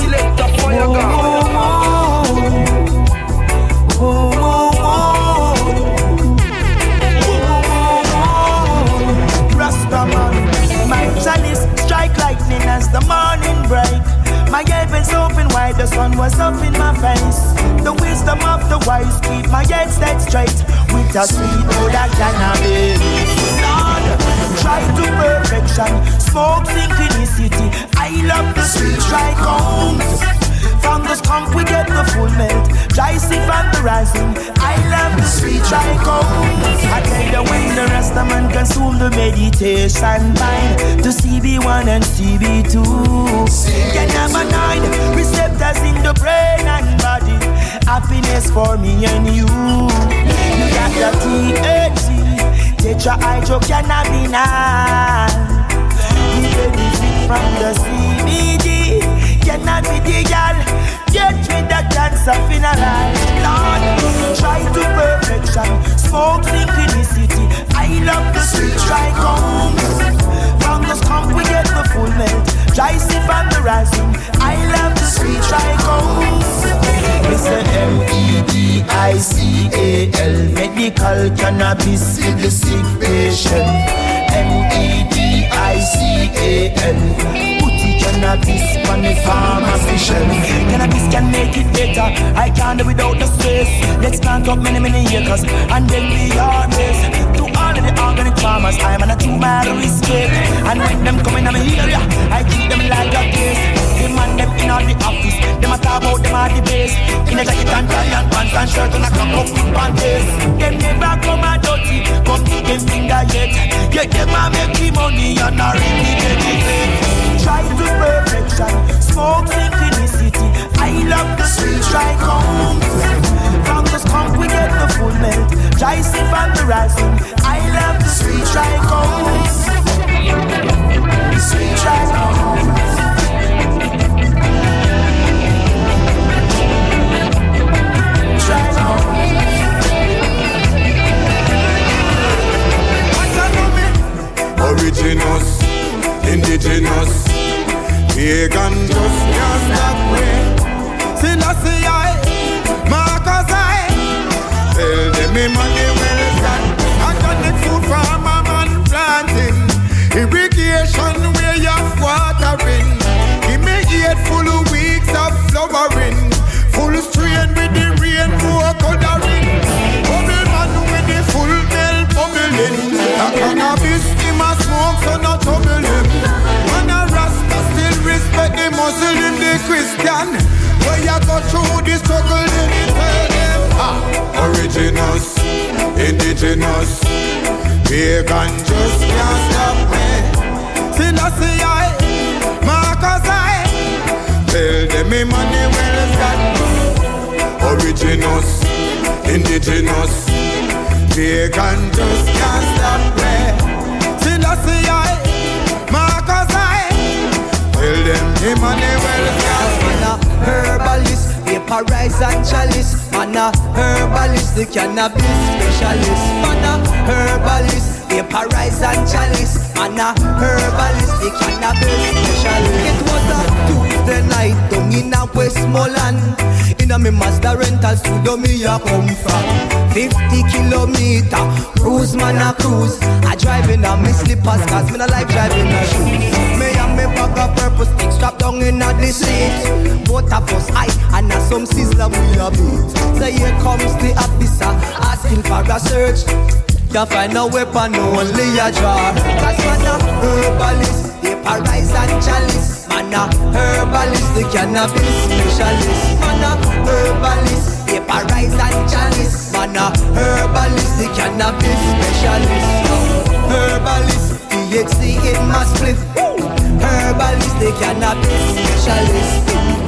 Select the fire Rastaman, my chalice strike lightning as the morning break. My heavens open wide, the sun was up in my face. The wisdom of the wise keep my head set straight with a sweet old cannabis. Lord, try to perfection, smoke synchronicity. I love the sweet trichomes. From the skunk we get the full melt. Dry sip from the rising. I love the sweet trichome. I tell you when the rest of man consume the meditation mind to CB1 and CB2. Can have a nine receptors in the brain and body. Happiness for me and you. You got the THC, tetrahydrocannabinol. M-E-D-I-C-A-L Medical cannabis for the sick patient M-E-D-I-C-A-L cannabis on the pharmacy shelf. Cannabis can make it better. I can't do without the stress. Let's plant up many, many acres and then be harvest. To all of the organic farmers, I'm on a two mile respect. And when them come in my area, I treat them like a guest. Them in all the office, them a talk about them at the base. In a jacket and tie and pants and shirt and a cock up with panties. Them never come a dirty, come to them finger yet. Get them a make the money and a really get it try to perfection. Smoke synchronicity. I love the sweet dry cones. From the skunk we get the full melt. Dry sip and the rising. I love the sweet dry cones. Sweet dry cones. Pagan just can't stop me. Selassie I, Marcus I. Tell them me money well through the struggle, then it tell them. Ah, originous, indigenous, pagan just can't stop me. Selassie I, Marcus I, tell them me money well spent. Originous, indigenous, pagan just can't stop me. Selassie I, Marcus I. Tell them Emmanuel gas Man a and chalice. Man a herbalist, the cannabis specialist. Man a herbalist, vaporize and chalice. Man a herbalist, the cannabis specialist. It was a Tuesday night down in a Westmoreland In a me Mazda rental studio me a come from 50 kilometer, cruise man a cruise. I drive in a me slippers cause me no like driving a shoes bag of purple stick strap down in a the seat. Both of us high and a some sizzler we a beat. So here comes the officer asking for a search. Can't find no weapon, only a jar. Cause man a herbalist, vaporize and chalice. Man a herbalist, the cannabis specialist. Man a herbalist, vaporize and chalice. Man a herbalist, the cannabis specialist. Herbalist, THC in my split herbalist, they cannabis specialist.